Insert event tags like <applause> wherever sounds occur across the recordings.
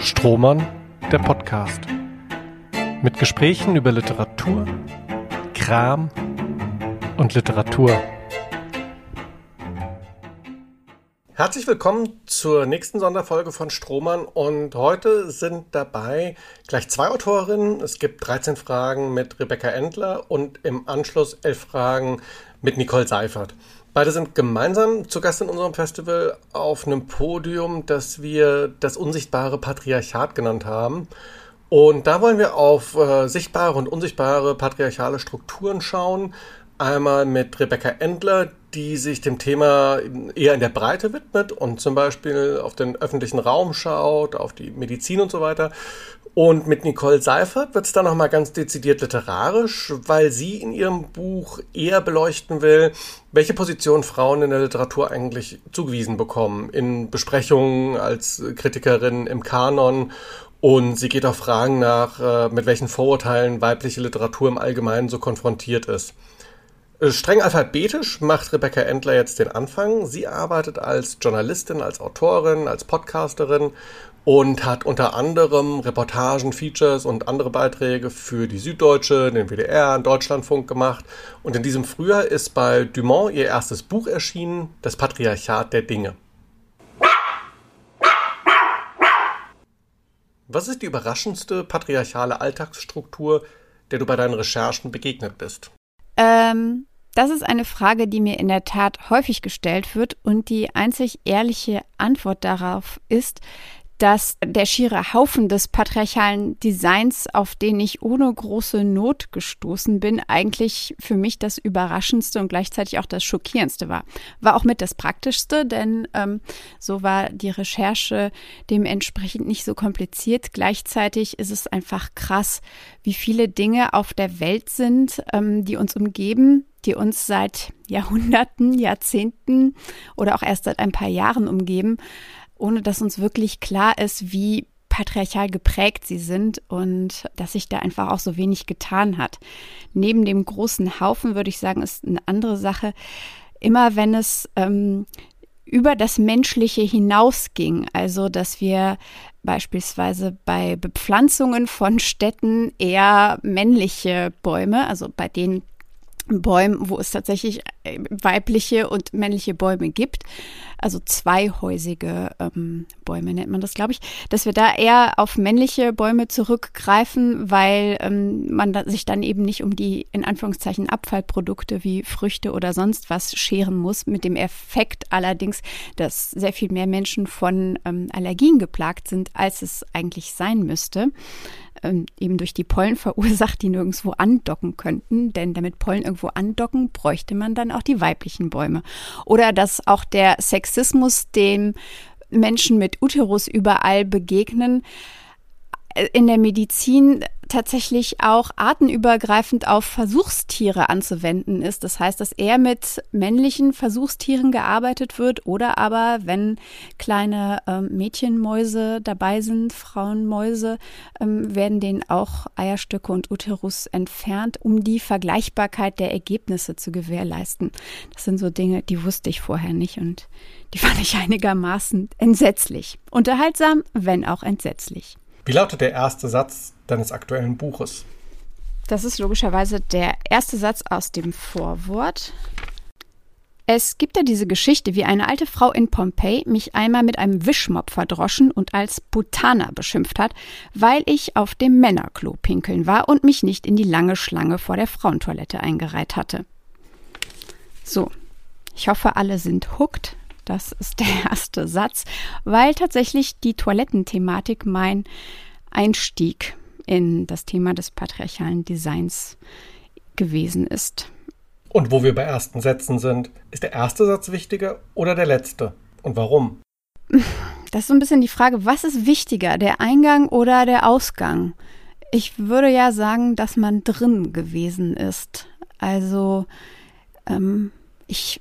Strohmann, der Podcast. Mit Gesprächen über Literatur, Kram und Literatur. Herzlich willkommen zur nächsten Sonderfolge von Strohmann und heute sind dabei gleich zwei Autorinnen. Es gibt 13 Fragen mit Rebecca Endler und im Anschluss 11 Fragen mit Nicole Seifert. Beide sind gemeinsam zu Gast in unserem Festival auf einem Podium, das wir das unsichtbare Patriarchat genannt haben. Und da wollen wir auf äh, sichtbare und unsichtbare patriarchale Strukturen schauen. Einmal mit Rebecca Endler, die sich dem Thema eher in der Breite widmet und zum Beispiel auf den öffentlichen Raum schaut, auf die Medizin und so weiter. Und mit Nicole Seifert wird es dann nochmal ganz dezidiert literarisch, weil sie in ihrem Buch eher beleuchten will, welche Position Frauen in der Literatur eigentlich zugewiesen bekommen. In Besprechungen als Kritikerin im Kanon. Und sie geht auch Fragen nach, äh, mit welchen Vorurteilen weibliche Literatur im Allgemeinen so konfrontiert ist. Äh, streng alphabetisch macht Rebecca Endler jetzt den Anfang. Sie arbeitet als Journalistin, als Autorin, als Podcasterin und hat unter anderem Reportagen, Features und andere Beiträge für die Süddeutsche, den WDR, den Deutschlandfunk gemacht. Und in diesem Frühjahr ist bei Dumont ihr erstes Buch erschienen, Das Patriarchat der Dinge. Was ist die überraschendste patriarchale Alltagsstruktur, der du bei deinen Recherchen begegnet bist? Ähm, das ist eine Frage, die mir in der Tat häufig gestellt wird und die einzig ehrliche Antwort darauf ist, dass der schiere Haufen des patriarchalen Designs, auf den ich ohne große Not gestoßen bin, eigentlich für mich das Überraschendste und gleichzeitig auch das Schockierendste war. War auch mit das Praktischste, denn ähm, so war die Recherche dementsprechend nicht so kompliziert. Gleichzeitig ist es einfach krass, wie viele Dinge auf der Welt sind, ähm, die uns umgeben, die uns seit Jahrhunderten, Jahrzehnten oder auch erst seit ein paar Jahren umgeben ohne dass uns wirklich klar ist, wie patriarchal geprägt sie sind und dass sich da einfach auch so wenig getan hat. Neben dem großen Haufen würde ich sagen, ist eine andere Sache, immer wenn es ähm, über das Menschliche hinausging, also dass wir beispielsweise bei Bepflanzungen von Städten eher männliche Bäume, also bei denen Bäumen, wo es tatsächlich äh, weibliche und männliche Bäume gibt, also zweihäusige ähm, Bäume nennt man das, glaube ich, dass wir da eher auf männliche Bäume zurückgreifen, weil ähm, man da, sich dann eben nicht um die in Anführungszeichen Abfallprodukte wie Früchte oder sonst was scheren muss, mit dem Effekt allerdings, dass sehr viel mehr Menschen von ähm, Allergien geplagt sind, als es eigentlich sein müsste ähm, eben durch die Pollen verursacht, die nirgendwo andocken könnten. Denn damit Pollen irgendwo andocken, bräuchte man dann auch die weiblichen Bäume. Oder dass auch der Sexismus, dem Menschen mit Uterus überall begegnen, in der Medizin tatsächlich auch artenübergreifend auf Versuchstiere anzuwenden ist. Das heißt, dass eher mit männlichen Versuchstieren gearbeitet wird oder aber, wenn kleine ähm, Mädchenmäuse dabei sind, Frauenmäuse, ähm, werden denen auch Eierstöcke und Uterus entfernt, um die Vergleichbarkeit der Ergebnisse zu gewährleisten. Das sind so Dinge, die wusste ich vorher nicht und die fand ich einigermaßen entsetzlich. Unterhaltsam, wenn auch entsetzlich. Wie lautet der erste Satz deines aktuellen Buches? Das ist logischerweise der erste Satz aus dem Vorwort. Es gibt ja diese Geschichte, wie eine alte Frau in Pompeji mich einmal mit einem Wischmopp verdroschen und als Putana beschimpft hat, weil ich auf dem Männerklo pinkeln war und mich nicht in die lange Schlange vor der Frauentoilette eingereiht hatte. So, ich hoffe, alle sind hooked. Das ist der <laughs> erste Satz, weil tatsächlich die Toilettenthematik mein Einstieg in das Thema des patriarchalen Designs gewesen ist. Und wo wir bei ersten Sätzen sind, ist der erste Satz wichtiger oder der letzte? Und warum? <laughs> Das ist so ein bisschen die Frage, was ist wichtiger, der Eingang oder der Ausgang? Ich würde ja sagen, dass man drin gewesen ist. Also ähm, ich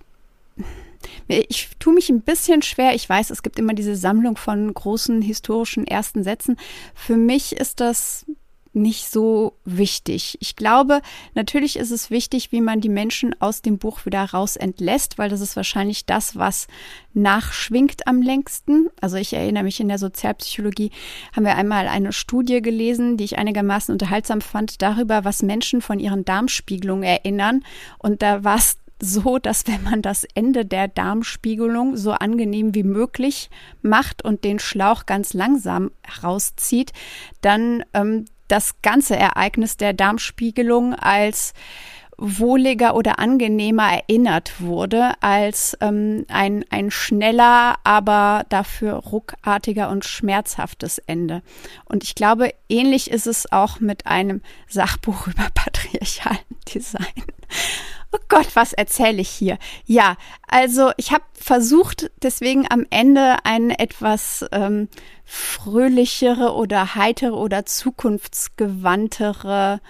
ich tue mich ein bisschen schwer. Ich weiß, es gibt immer diese Sammlung von großen historischen ersten Sätzen. Für mich ist das nicht so wichtig. Ich glaube, natürlich ist es wichtig, wie man die Menschen aus dem Buch wieder raus entlässt, weil das ist wahrscheinlich das, was nachschwingt am längsten. Also ich erinnere mich, in der Sozialpsychologie haben wir einmal eine Studie gelesen, die ich einigermaßen unterhaltsam fand, darüber, was Menschen von ihren Darmspiegelungen erinnern. Und da war es so, dass wenn man das Ende der Darmspiegelung so angenehm wie möglich macht und den Schlauch ganz langsam rauszieht, dann ähm, das ganze Ereignis der Darmspiegelung als wohliger oder angenehmer erinnert wurde als ähm, ein, ein schneller, aber dafür ruckartiger und schmerzhaftes Ende. Und ich glaube, ähnlich ist es auch mit einem Sachbuch <laughs> über patriarchalen Design. Oh Gott, was erzähle ich hier? Ja, also ich habe versucht, deswegen am Ende eine etwas ähm, fröhlichere oder heitere oder zukunftsgewandtere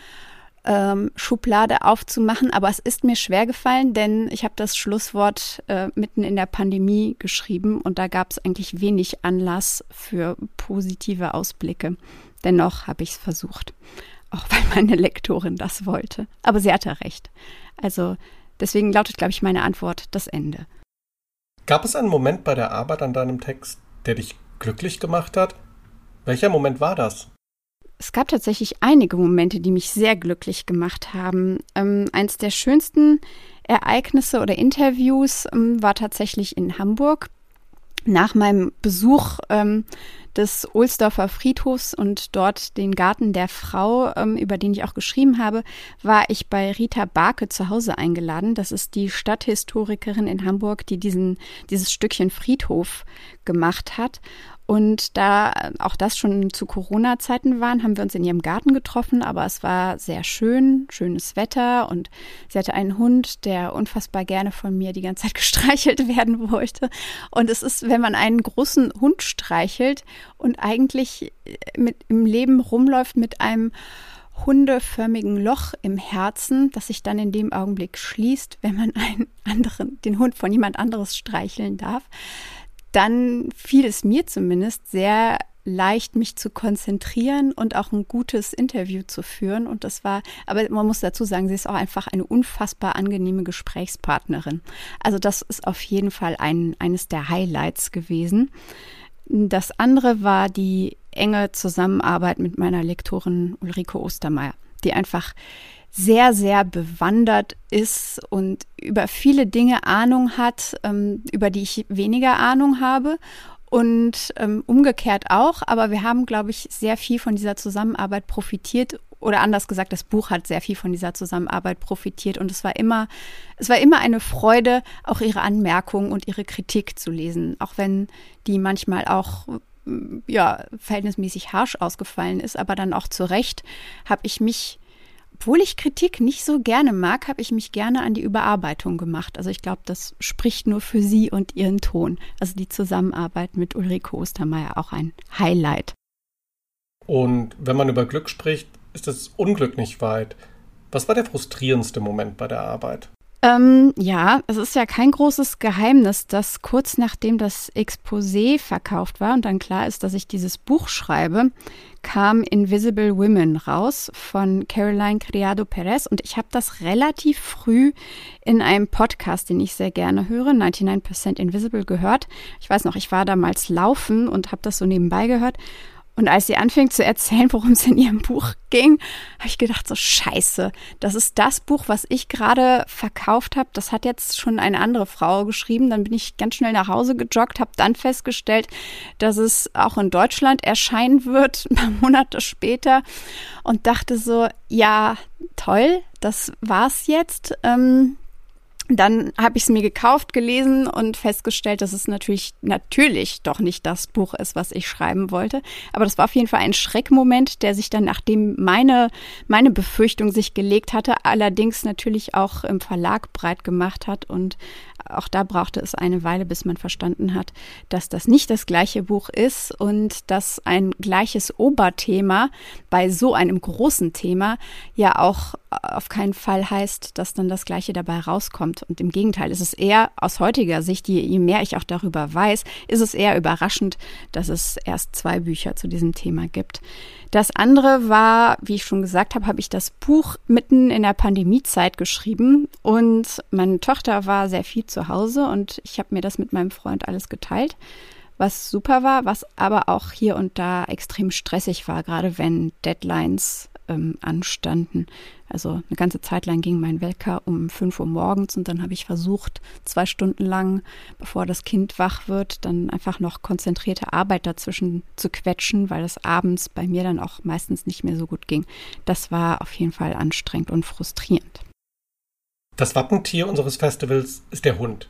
ähm, Schublade aufzumachen, aber es ist mir schwer gefallen, denn ich habe das Schlusswort äh, mitten in der Pandemie geschrieben und da gab es eigentlich wenig Anlass für positive Ausblicke. Dennoch habe ich es versucht, auch weil meine Lektorin das wollte. Aber sie hatte recht. Also deswegen lautet, glaube ich, meine Antwort das Ende. Gab es einen Moment bei der Arbeit an deinem Text, der dich glücklich gemacht hat? Welcher Moment war das? Es gab tatsächlich einige Momente, die mich sehr glücklich gemacht haben. Ähm, eins der schönsten Ereignisse oder Interviews ähm, war tatsächlich in Hamburg. Nach meinem Besuch ähm, des Ohlsdorfer Friedhofs und dort den Garten der Frau, ähm, über den ich auch geschrieben habe, war ich bei Rita Barke zu Hause eingeladen. Das ist die Stadthistorikerin in Hamburg, die diesen, dieses Stückchen Friedhof gemacht hat. Und da auch das schon zu Corona-Zeiten waren, haben wir uns in ihrem Garten getroffen, aber es war sehr schön, schönes Wetter und sie hatte einen Hund, der unfassbar gerne von mir die ganze Zeit <laughs> gestreichelt werden wollte. Und es ist, wenn man einen großen Hund streichelt und eigentlich mit im Leben rumläuft mit einem hundeförmigen Loch im Herzen, das sich dann in dem Augenblick schließt, wenn man einen anderen, den Hund von jemand anderes streicheln darf, dann fiel es mir zumindest sehr leicht, mich zu konzentrieren und auch ein gutes Interview zu führen. Und das war, aber man muss dazu sagen, sie ist auch einfach eine unfassbar angenehme Gesprächspartnerin. Also das ist auf jeden Fall ein, eines der Highlights gewesen. Das andere war die enge Zusammenarbeit mit meiner Lektorin Ulrike Ostermeier, die einfach sehr, sehr bewandert ist und über viele Dinge Ahnung hat, ähm, über die ich weniger Ahnung habe. Und ähm, umgekehrt auch, aber wir haben, glaube ich, sehr viel von dieser Zusammenarbeit profitiert. Oder anders gesagt, das Buch hat sehr viel von dieser Zusammenarbeit profitiert. Und es war immer, es war immer eine Freude, auch ihre Anmerkungen und ihre Kritik zu lesen. Auch wenn die manchmal auch ja, verhältnismäßig harsch ausgefallen ist, aber dann auch zu Recht, habe ich mich obwohl ich Kritik nicht so gerne mag, habe ich mich gerne an die Überarbeitung gemacht. Also ich glaube, das spricht nur für sie und ihren Ton. Also die Zusammenarbeit mit Ulrike Ostermeier auch ein Highlight. Und wenn man über Glück spricht, ist das Unglück nicht weit. Was war der frustrierendste Moment bei der Arbeit? Ähm, ja, es ist ja kein großes Geheimnis, dass kurz nachdem das Exposé verkauft war und dann klar ist, dass ich dieses Buch schreibe, kam Invisible Women raus von Caroline Criado Perez und ich habe das relativ früh in einem Podcast, den ich sehr gerne höre, 99% Invisible gehört. Ich weiß noch, ich war damals laufen und habe das so nebenbei gehört und als sie anfing zu erzählen, worum es in ihrem Buch ging, habe ich gedacht, so scheiße, das ist das Buch, was ich gerade verkauft habe. Das hat jetzt schon eine andere Frau geschrieben. Dann bin ich ganz schnell nach Hause gejoggt, habe dann festgestellt, dass es auch in Deutschland erscheinen wird, <laughs> ein paar Monate später. Und dachte so, ja, toll, das war's jetzt. Ähm, dann habe ich es mir gekauft, gelesen und festgestellt, dass es natürlich, natürlich doch nicht das Buch ist, was ich schreiben wollte. Aber das war auf jeden Fall ein Schreckmoment, der sich dann, nachdem meine, meine Befürchtung sich gelegt hatte, allerdings natürlich auch im Verlag breit gemacht hat und auch da brauchte es eine Weile, bis man verstanden hat, dass das nicht das gleiche Buch ist und dass ein gleiches Oberthema bei so einem großen Thema ja auch auf keinen Fall heißt, dass dann das Gleiche dabei rauskommt. Und im Gegenteil, ist es eher aus heutiger Sicht, je, je mehr ich auch darüber weiß, ist es eher überraschend, dass es erst zwei Bücher zu diesem Thema gibt. Das andere war, wie ich schon gesagt habe, habe ich das Buch mitten in der Pandemiezeit geschrieben. Und meine Tochter war sehr viel zu Hause und ich habe mir das mit meinem Freund alles geteilt, was super war, was aber auch hier und da extrem stressig war, gerade wenn Deadlines ähm, anstanden. Also eine ganze Zeit lang ging mein Wecker um 5 Uhr morgens und dann habe ich versucht, zwei Stunden lang, bevor das Kind wach wird, dann einfach noch konzentrierte Arbeit dazwischen zu quetschen, weil es abends bei mir dann auch meistens nicht mehr so gut ging. Das war auf jeden Fall anstrengend und frustrierend. Das Wappentier unseres Festivals ist der Hund.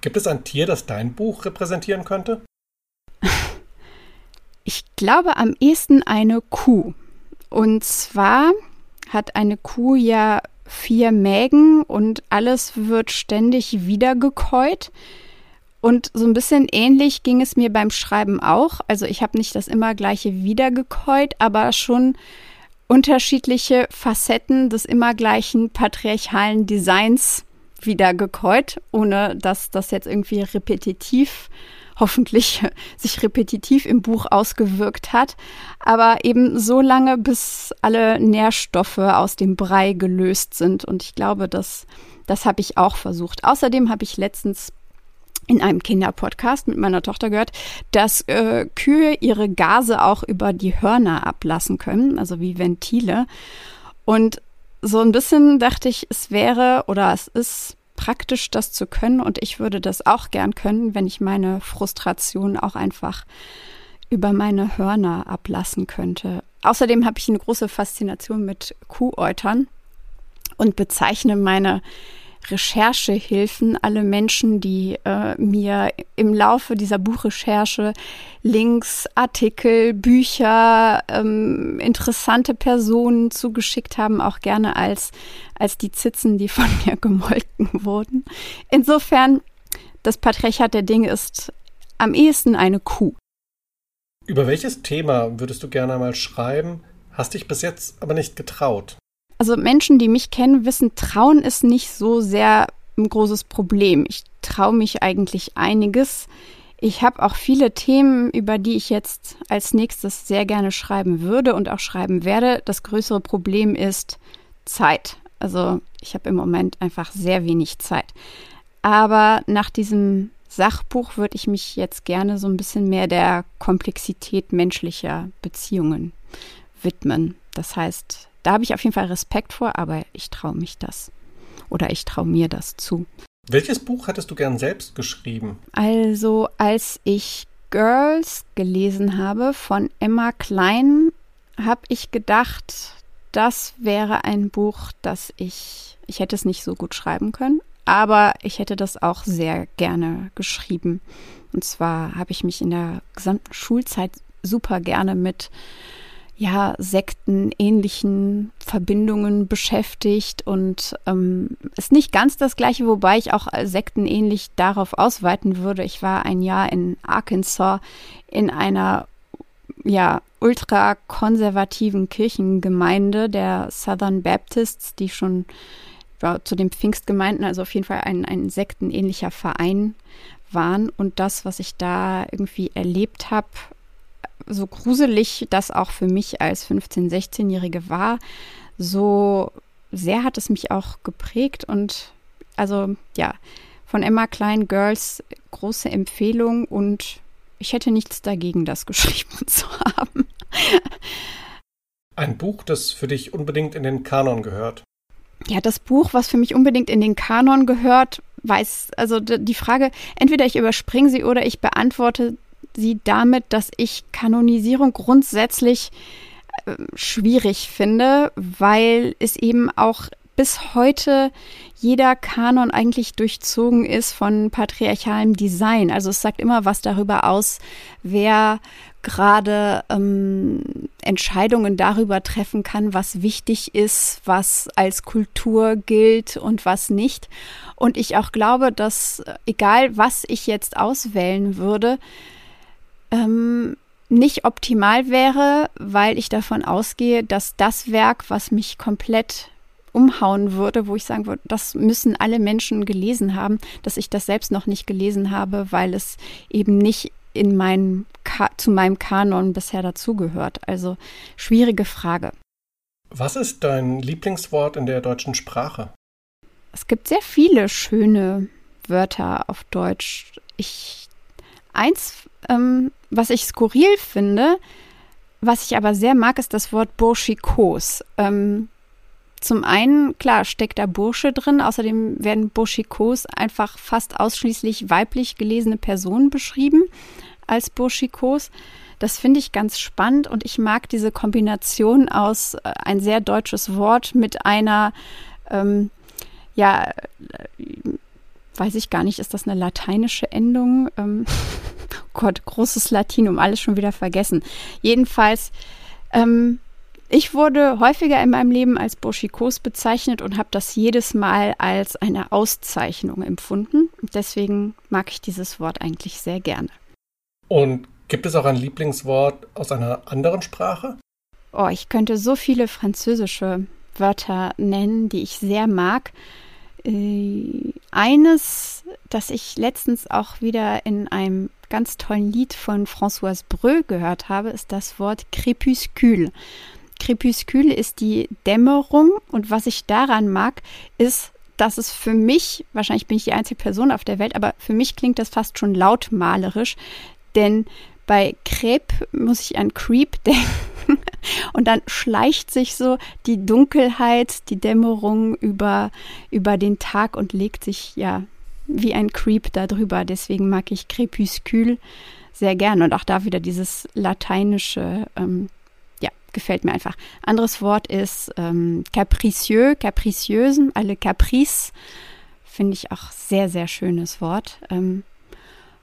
Gibt es ein Tier, das dein Buch repräsentieren könnte? <laughs> Ich glaube am ehesten eine Kuh. Und zwar hat eine Kuh ja vier Mägen und alles wird ständig wiedergekäut. Und so ein bisschen ähnlich ging es mir beim Schreiben auch. Also ich habe nicht das immer gleiche wiedergekäut, aber schon unterschiedliche Facetten des immer gleichen patriarchalen Designs wiedergekäut, ohne dass das jetzt irgendwie repetitiv hoffentlich <laughs> sich repetitiv im Buch ausgewirkt hat, aber eben so lange, bis alle Nährstoffe aus dem Brei gelöst sind. Und ich glaube, das, das habe ich auch versucht. Außerdem habe ich letztens in einem Kinderpodcast mit meiner Tochter gehört, dass äh, Kühe ihre Gase auch über die Hörner ablassen können, also wie Ventile. Und so ein bisschen dachte ich, es wäre oder es ist praktisch, das zu können. Und ich würde das auch gern können, wenn ich meine Frustration auch einfach über meine Hörner ablassen könnte. Außerdem habe ich eine große Faszination mit Kuhäutern und bezeichne meine Recherchehilfen, alle Menschen, die äh, mir im Laufe dieser Buchrecherche Links, Artikel, Bücher, ähm, interessante Personen zugeschickt haben, auch gerne als, als die Zitzen, die von mir <laughs> gemolken wurden. Insofern, das Patriarchat der Dinge ist am ehesten eine Kuh. Über welches Thema würdest du gerne mal schreiben, hast dich bis jetzt aber nicht getraut? Also Menschen, die mich kennen, wissen, Trauen ist nicht so sehr ein großes Problem. Ich traue mich eigentlich einiges. Ich habe auch viele Themen, über die ich jetzt als nächstes sehr gerne schreiben würde und auch schreiben werde. Das größere Problem ist Zeit. Also ich habe im Moment einfach sehr wenig Zeit. Aber nach diesem Sachbuch würde ich mich jetzt gerne so ein bisschen mehr der Komplexität menschlicher Beziehungen widmen. Das heißt, da habe ich auf jeden Fall Respekt vor, aber ich traue mich das. Oder ich traue mir das zu. Welches Buch hättest du gern selbst geschrieben? Also, als ich Girls gelesen habe von Emma Klein, habe ich gedacht, das wäre ein Buch, das ich, ich hätte es nicht so gut schreiben können, aber ich hätte das auch sehr gerne geschrieben. Und zwar habe ich mich in der gesamten Schulzeit super gerne mit ja, sektenähnlichen Verbindungen beschäftigt und ähm, ist nicht ganz das gleiche, wobei ich auch sektenähnlich darauf ausweiten würde. Ich war ein Jahr in Arkansas in einer ja, ultrakonservativen Kirchengemeinde der Southern Baptists, die schon ja, zu den Pfingstgemeinden, also auf jeden Fall ein, ein sektenähnlicher Verein waren. Und das, was ich da irgendwie erlebt habe, so gruselig das auch für mich als 15-, 16-Jährige war, so sehr hat es mich auch geprägt und also ja, von Emma Klein Girls große Empfehlung und ich hätte nichts dagegen, das <laughs> geschrieben zu haben. Ein Buch, das für dich unbedingt in den Kanon gehört. Ja, das Buch, was für mich unbedingt in den Kanon gehört, weiß, also die Frage, entweder ich überspringe sie oder ich beantworte sie damit, dass ich Kanonisierung grundsätzlich äh, schwierig finde, weil es eben auch bis heute jeder Kanon eigentlich durchzogen ist von patriarchalem Design. Also es sagt immer was darüber aus, wer gerade ähm, Entscheidungen darüber treffen kann, was wichtig ist, was als Kultur gilt und was nicht. Und ich auch glaube, dass äh, egal was ich jetzt auswählen würde, ähm, nicht optimal wäre, weil ich davon ausgehe, dass das Werk, was mich komplett umhauen würde, wo ich sagen würde, das müssen alle Menschen gelesen haben, dass ich das selbst noch nicht gelesen habe, weil es eben nicht in meinem zu meinem Kanon bisher dazugehört. Also schwierige Frage. Was ist dein Lieblingswort in der deutschen Sprache? Es gibt sehr viele schöne Wörter auf Deutsch. Ich eins, ähm, was ich skurril finde, was ich aber sehr mag, ist das Wort Burschikos. Ähm, zum einen, klar, steckt da Bursche drin. Außerdem werden Burschikos einfach fast ausschließlich weiblich gelesene Personen beschrieben als Burschikos. Das finde ich ganz spannend und ich mag diese Kombination aus äh, ein sehr deutsches Wort mit einer, ähm, ja, äh, weiß ich gar nicht, ist das eine lateinische Endung? Ähm, <laughs> oh Gott, großes Latinum, alles schon wieder vergessen. Jedenfalls, ähm, ich wurde häufiger in meinem Leben als Burschikos bezeichnet und habe das jedes Mal als eine Auszeichnung empfunden. Deswegen mag ich dieses Wort eigentlich sehr gerne. Und gibt es auch ein Lieblingswort aus einer anderen Sprache? Oh, ich könnte so viele französische Wörter nennen, die ich sehr mag. Äh, eines, das ich letztens auch wieder in einem ganz tollen Lied von Françoise Breu gehört habe, ist das Wort Crépuscule. Crépuscule ist die Dämmerung und was ich daran mag, ist, dass es für mich, wahrscheinlich bin ich die einzige Person auf der Welt, aber für mich klingt das fast schon lautmalerisch, denn bei Crepe muss ich an Creep <laughs> denken. Und dann schleicht sich so die Dunkelheit, die Dämmerung über, über den Tag und legt sich ja wie ein Creep darüber. Deswegen mag ich Crepuscule sehr gern. Und auch da wieder dieses lateinische, ähm, ja, gefällt mir einfach. Anderes Wort ist ähm, capricieux, capriciösen, alle Caprice. Finde ich auch sehr, sehr schönes Wort. Ähm,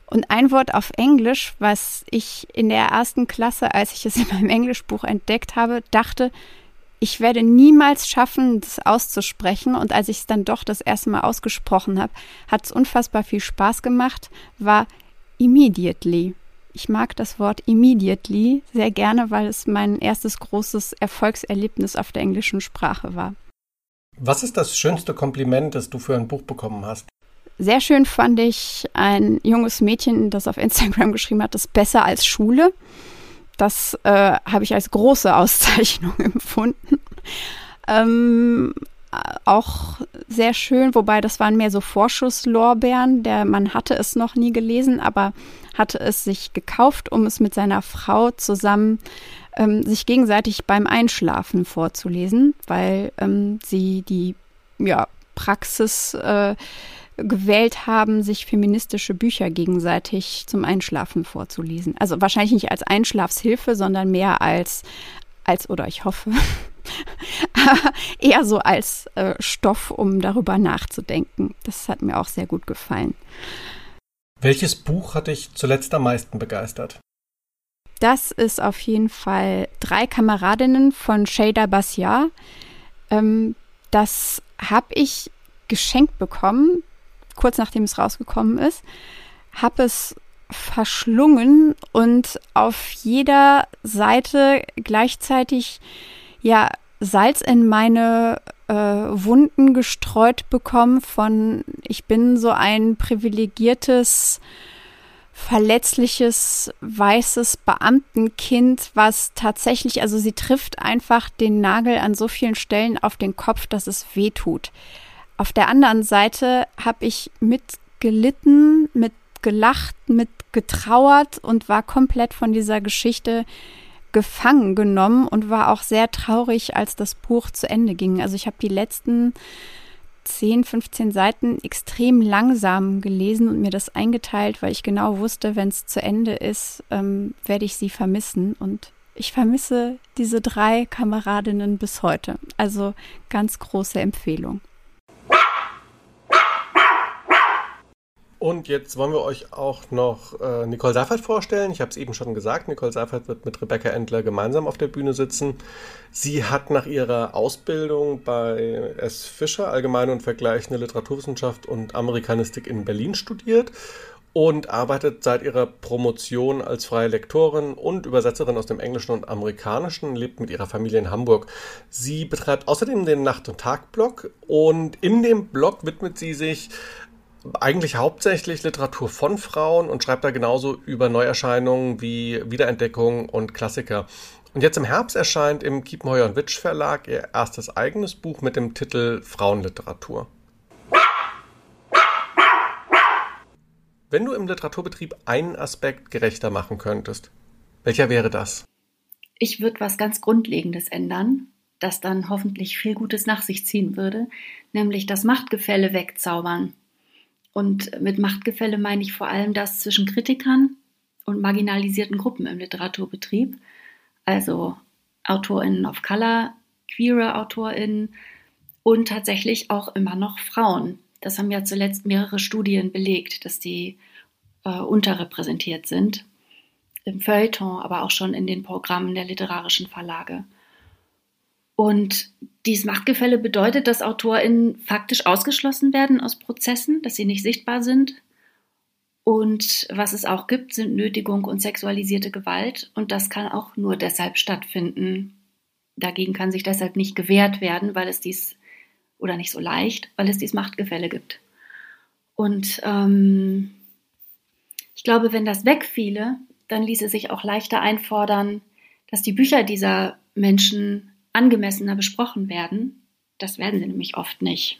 und ein Wort auf Englisch, was ich in der ersten Klasse, als ich es in meinem Englischbuch entdeckt habe, dachte, ich werde niemals schaffen, das auszusprechen. Und als ich es dann doch das erste Mal ausgesprochen habe, hat es unfassbar viel Spaß gemacht, war immediately. Ich mag das Wort immediately sehr gerne, weil es mein erstes großes Erfolgserlebnis auf der englischen Sprache war. Was ist das schönste Kompliment, das du für ein Buch bekommen hast? Sehr schön fand ich ein junges Mädchen, das auf Instagram geschrieben hat, das ist besser als Schule. Das äh, habe ich als große Auszeichnung <laughs> empfunden. Ähm, auch sehr schön, wobei das waren mehr so Vorschusslorbeeren. Der Mann hatte es noch nie gelesen, aber hatte es sich gekauft, um es mit seiner Frau zusammen ähm, sich gegenseitig beim Einschlafen vorzulesen, weil ähm, sie die ja, Praxis äh, gewählt haben, sich feministische Bücher gegenseitig zum Einschlafen vorzulesen. Also wahrscheinlich nicht als Einschlafshilfe, sondern mehr als, als oder ich hoffe, <laughs> eher so als äh, Stoff, um darüber nachzudenken. Das hat mir auch sehr gut gefallen. Welches Buch hat dich zuletzt am meisten begeistert? Das ist auf jeden Fall Drei Kameradinnen von Shada Bassiar. Ähm, das habe ich geschenkt bekommen kurz nachdem es rausgekommen ist, habe es verschlungen und auf jeder Seite gleichzeitig ja Salz in meine äh, Wunden gestreut bekommen von ich bin so ein privilegiertes verletzliches weißes Beamtenkind, was tatsächlich, also sie trifft einfach den Nagel an so vielen Stellen auf den Kopf, dass es weh tut. Auf der anderen Seite habe ich mitgelitten, mitgelacht, mitgetrauert und war komplett von dieser Geschichte gefangen genommen und war auch sehr traurig, als das Buch zu Ende ging. Also ich habe die letzten 10, 15 Seiten extrem langsam gelesen und mir das eingeteilt, weil ich genau wusste, wenn es zu Ende ist, ähm, werde ich sie vermissen. Und ich vermisse diese drei Kameradinnen bis heute. Also ganz große Empfehlung. Und jetzt wollen wir euch auch noch äh, Nicole Seifert vorstellen. Ich habe es eben schon gesagt, Nicole Seifert wird mit Rebecca Endler gemeinsam auf der Bühne sitzen. Sie hat nach ihrer Ausbildung bei S. Fischer Allgemeine und Vergleichende Literaturwissenschaft und Amerikanistik in Berlin studiert und arbeitet seit ihrer Promotion als freie Lektorin und Übersetzerin aus dem Englischen und Amerikanischen, lebt mit ihrer Familie in Hamburg. Sie betreibt außerdem den Nacht- und Tag-Blog und in dem Blog widmet sie sich eigentlich hauptsächlich Literatur von Frauen und schreibt da genauso über Neuerscheinungen wie Wiederentdeckung und Klassiker. Und jetzt im Herbst erscheint im Kiepenheuer und Witsch Verlag ihr erstes eigenes Buch mit dem Titel Frauenliteratur. Wenn du im Literaturbetrieb einen Aspekt gerechter machen könntest, welcher wäre das? Ich würde was ganz Grundlegendes ändern, das dann hoffentlich viel Gutes nach sich ziehen würde, nämlich das Machtgefälle wegzaubern. Und mit Machtgefälle meine ich vor allem das zwischen Kritikern und marginalisierten Gruppen im Literaturbetrieb, also AutorInnen of Color, queere AutorInnen und tatsächlich auch immer noch Frauen, das haben ja zuletzt mehrere Studien belegt, dass die äh, unterrepräsentiert sind. Im Feuilleton, aber auch schon in den Programmen der literarischen Verlage. Und dieses Machtgefälle bedeutet, dass AutorInnen faktisch ausgeschlossen werden aus Prozessen, dass sie nicht sichtbar sind. Und was es auch gibt, sind Nötigung und sexualisierte Gewalt. Und das kann auch nur deshalb stattfinden. Dagegen kann sich deshalb nicht gewehrt werden, weil es dies oder nicht so leicht, weil es dieses Machtgefälle gibt. Und ähm, ich glaube, wenn das wegfiele, dann ließe sich auch leichter einfordern, dass die Bücher dieser Menschen angemessener besprochen werden. Das werden sie nämlich oft nicht.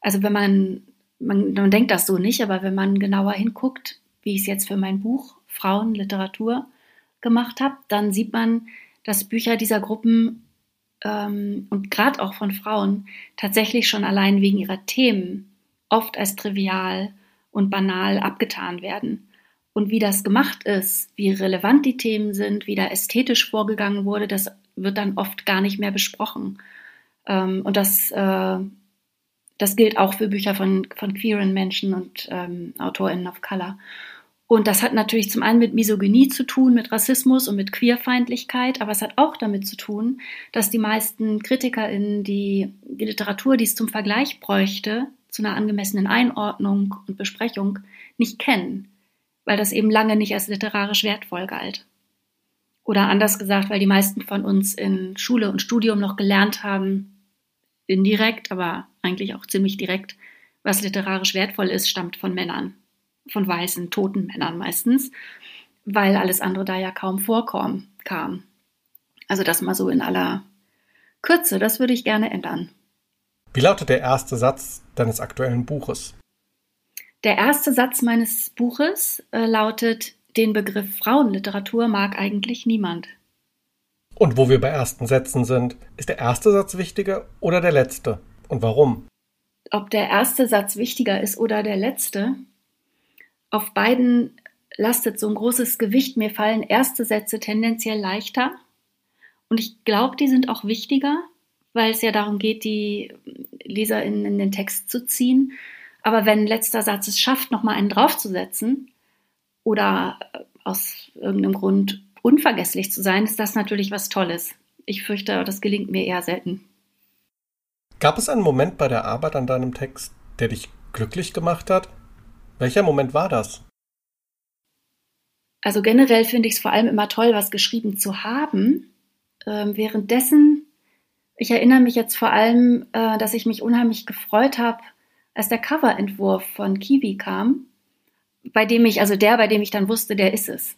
Also wenn man, man, man denkt das so nicht, aber wenn man genauer hinguckt, wie ich es jetzt für mein Buch Frauenliteratur gemacht habe, dann sieht man, dass Bücher dieser Gruppen ähm, und gerade auch von Frauen tatsächlich schon allein wegen ihrer Themen oft als trivial und banal abgetan werden. Und wie das gemacht ist, wie relevant die Themen sind, wie da ästhetisch vorgegangen wurde, das wird dann oft gar nicht mehr besprochen. Ähm, und das, äh, das gilt auch für Bücher von, von queeren Menschen und ähm, AutorInnen of Color. Und das hat natürlich zum einen mit Misogynie zu tun, mit Rassismus und mit Queerfeindlichkeit, aber es hat auch damit zu tun, dass die meisten KritikerInnen die, die Literatur, die es zum Vergleich bräuchte, zu einer angemessenen Einordnung und Besprechung, nicht kennen, weil das eben lange nicht als literarisch wertvoll galt. Oder anders gesagt, weil die meisten von uns in Schule und Studium noch gelernt haben, indirekt, aber eigentlich auch ziemlich direkt, was literarisch wertvoll ist, stammt von Männern von weißen, toten Männern meistens, weil alles andere da ja kaum vorkam. Kam. Also das mal so in aller Kürze, das würde ich gerne ändern. Wie lautet der erste Satz deines aktuellen Buches? Der erste Satz meines Buches äh, lautet, den Begriff Frauenliteratur mag eigentlich niemand. Und wo wir bei ersten Sätzen sind, ist der erste Satz wichtiger oder der letzte? Und warum? Ob der erste Satz wichtiger ist oder der letzte, auf beiden lastet so ein großes Gewicht. Mir fallen erste Sätze tendenziell leichter. Und ich glaube, die sind auch wichtiger, weil es ja darum geht, die LeserInnen in den Text zu ziehen. Aber wenn letzter Satz es schafft, nochmal einen draufzusetzen oder aus irgendeinem Grund unvergesslich zu sein, ist das natürlich was Tolles. Ich fürchte, das gelingt mir eher selten. Gab es einen Moment bei der Arbeit an deinem Text, der dich glücklich gemacht hat? Welcher Moment war das? Also generell finde ich es vor allem immer toll, was geschrieben zu haben. Ähm, währenddessen, ich erinnere mich jetzt vor allem, äh, dass ich mich unheimlich gefreut habe, als der Coverentwurf von Kiwi kam, bei dem ich, also der, bei dem ich dann wusste, der ist es.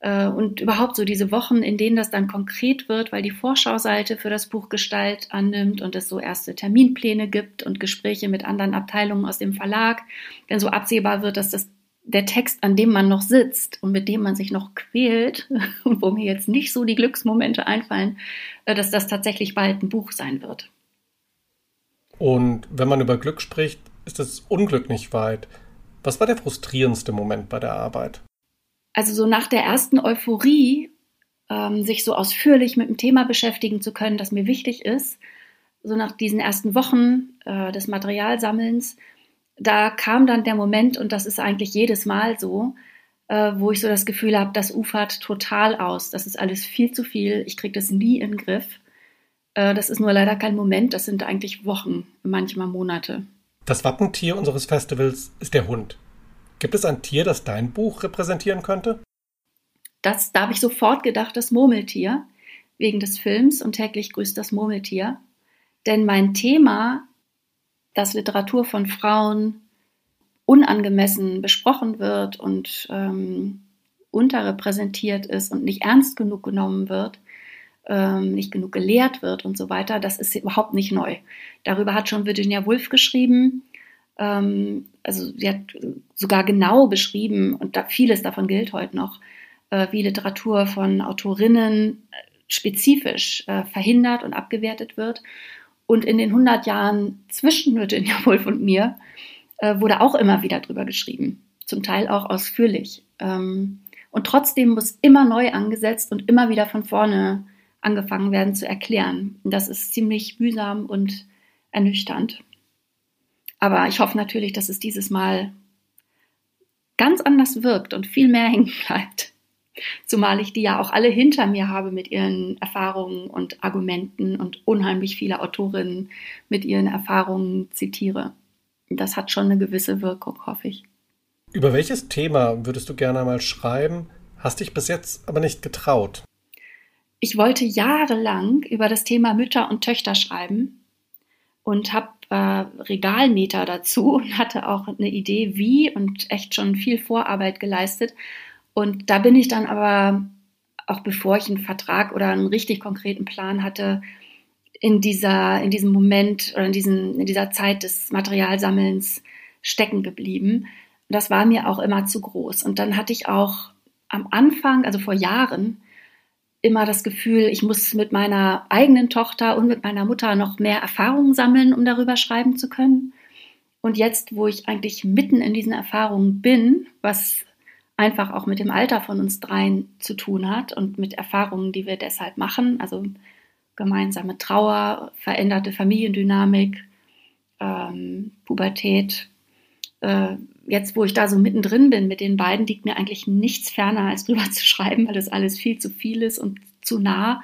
Äh, und überhaupt so diese Wochen, in denen das dann konkret wird, weil die Vorschauseite für das Buch Gestalt annimmt und es so erste Terminpläne gibt und Gespräche mit anderen Abteilungen aus dem Verlag, denn so absehbar wird, dass das der Text, an dem man noch sitzt und mit dem man sich noch quält und <laughs> wo mir jetzt nicht so die Glücksmomente einfallen, äh, dass das tatsächlich bald ein Buch sein wird. Und wenn man über Glück spricht, ist das Unglück nicht weit. Was war der frustrierendste Moment bei der Arbeit? also so nach der ersten Euphorie, ähm, sich so ausführlich mit dem Thema beschäftigen zu können, das mir wichtig ist, so nach diesen ersten Wochen äh, des Materialsammelns, da kam dann der Moment, und das ist eigentlich jedes Mal so, äh, wo ich so das Gefühl habe, das ufert total aus. Das ist alles viel zu viel. Ich kriege das nie in den Griff. Äh, das ist nur leider kein Moment, das sind eigentlich Wochen, manchmal Monate. Das Wappentier unseres Festivals ist der Hund. Gibt es ein Tier, das dein Buch repräsentieren könnte? Das, da habe ich sofort gedacht, das Murmeltier, wegen des Films und täglich grüßt das Murmeltier. Denn mein Thema, dass Literatur von Frauen unangemessen besprochen wird und ähm, unterrepräsentiert ist und nicht ernst genug genommen wird, ähm, nicht genug gelehrt wird und so weiter, das ist überhaupt nicht neu. Darüber hat schon Virginia Woolf geschrieben. Ähm, also sie hat sogar genau beschrieben, und da, vieles davon gilt heute noch, äh, wie Literatur von Autorinnen äh, spezifisch äh, verhindert und abgewertet wird. Und in den 100 Jahren zwischen Virginia Woolf und mir äh, wurde auch immer wieder drüber geschrieben, zum Teil auch ausführlich. Ähm, und trotzdem muss immer neu angesetzt und immer wieder von vorne angefangen werden zu erklären. Das ist ziemlich mühsam und ernüchternd. Aber ich hoffe natürlich, dass es dieses Mal ganz anders wirkt und viel mehr <laughs> hängen bleibt. Zumal ich die ja auch alle hinter mir habe mit ihren Erfahrungen und Argumenten und unheimlich viele Autorinnen mit ihren Erfahrungen zitiere. Das hat schon eine gewisse Wirkung, hoffe ich. Über welches Thema würdest du gerne mal schreiben, hast dich bis jetzt aber nicht getraut? Ich wollte jahrelang über das Thema Mütter und Töchter schreiben und habe äh, Regalmeter dazu und hatte auch eine Idee, wie und echt schon viel Vorarbeit geleistet. Und da bin ich dann aber, auch bevor ich einen Vertrag oder einen richtig konkreten Plan hatte, in dieser, in diesem Moment oder in, diesen, in dieser Zeit des Materialsammelns stecken geblieben. Das war mir auch immer zu groß. Und dann hatte ich auch am Anfang, also vor Jahren, immer das Gefühl, ich muss mit meiner eigenen Tochter und mit meiner Mutter noch mehr Erfahrungen sammeln, um darüber schreiben zu können. Und jetzt, wo ich eigentlich mitten in diesen Erfahrungen bin, was einfach auch mit dem Alter von uns dreien zu tun hat und mit Erfahrungen, die wir deshalb machen, also gemeinsame Trauer, veränderte Familiendynamik, ähm, Pubertät, äh, jetzt, wo ich da so mittendrin bin mit den beiden, liegt mir eigentlich nichts ferner, als <laughs> drüber zu schreiben, weil das alles viel zu viel ist und zu nah.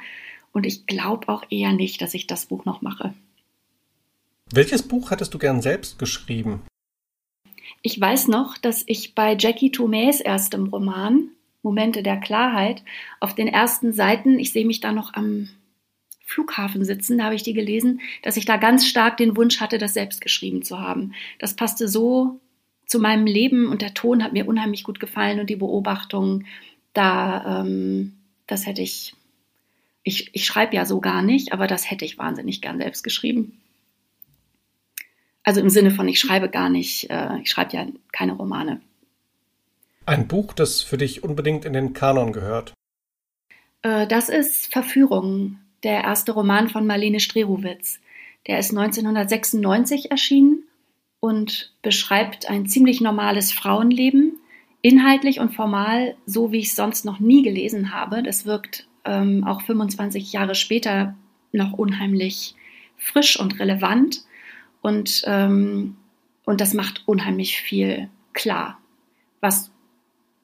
Und ich glaube auch eher nicht, dass ich das Buch noch mache. Welches Buch hattest du gern selbst geschrieben? Ich weiß noch, dass ich bei Jackie Tomés erstem Roman, Momente der Klarheit, auf den ersten Seiten, ich sehe mich da noch am Flughafen sitzen, da habe ich die gelesen, dass ich da ganz stark den Wunsch hatte, das selbst geschrieben zu haben. Das passte so zu meinem Leben und der Ton hat mir unheimlich gut gefallen und die Beobachtung, da, ähm, das hätte ich, ich, ich schreibe ja so gar nicht, aber das hätte ich wahnsinnig gern selbst geschrieben. Also im Sinne von, ich schreibe gar nicht, äh, ich schreibe ja keine Romane. Ein Buch, das für dich unbedingt in den Kanon gehört. Äh, das ist Verführung, der erste Roman von Marlene Strerowitz. Der ist 1996 erschienen und beschreibt ein ziemlich normales Frauenleben, inhaltlich und formal, so wie ich es sonst noch nie gelesen habe. Das wirkt ähm, auch 25 Jahre später noch unheimlich frisch und relevant und, ähm, und das macht unheimlich viel klar, was,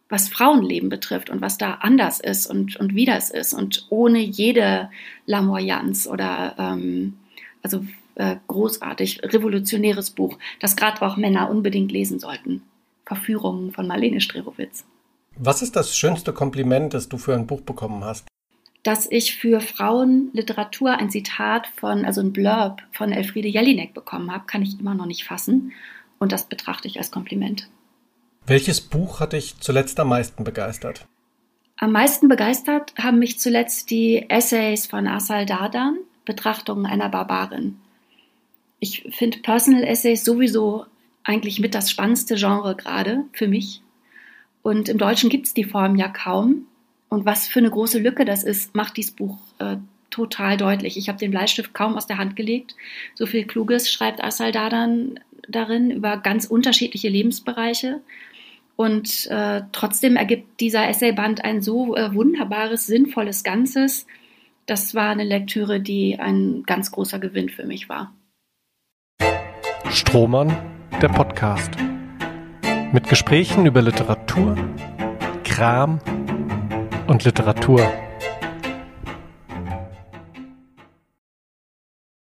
was Frauenleben betrifft und was da anders ist und, und wie das ist und ohne jede Lamoyanz oder ähm, also äh, großartig, revolutionäres Buch, das gerade auch Männer unbedingt lesen sollten. Verführungen von Marlene Strerowitz. Was ist das schönste Kompliment, das du für ein Buch bekommen hast? Dass ich für Frauenliteratur ein Zitat von, also ein Blurb von Elfriede Jelinek bekommen habe, kann ich immer noch nicht fassen. Und das betrachte ich als Kompliment. Welches Buch hat dich zuletzt am meisten begeistert? Am meisten begeistert haben mich zuletzt die Essays von Asal Dardan, Betrachtungen einer Barbarin ich finde Personal Essays sowieso eigentlich mit das spannendste Genre gerade für mich. Und im Deutschen gibt es die Form ja kaum. Und was für eine große Lücke das ist, macht dieses Buch äh, total deutlich. Ich habe den Bleistift kaum aus der Hand gelegt. So viel Kluges schreibt Asal Dadan darin über ganz unterschiedliche Lebensbereiche. Und äh, trotzdem ergibt dieser Essayband ein so äh, wunderbares, sinnvolles Ganzes. Das war eine Lektüre, die ein ganz großer Gewinn für mich war. Strohmann, der Podcast. Mit Gesprächen über Literatur, Kram und Literatur.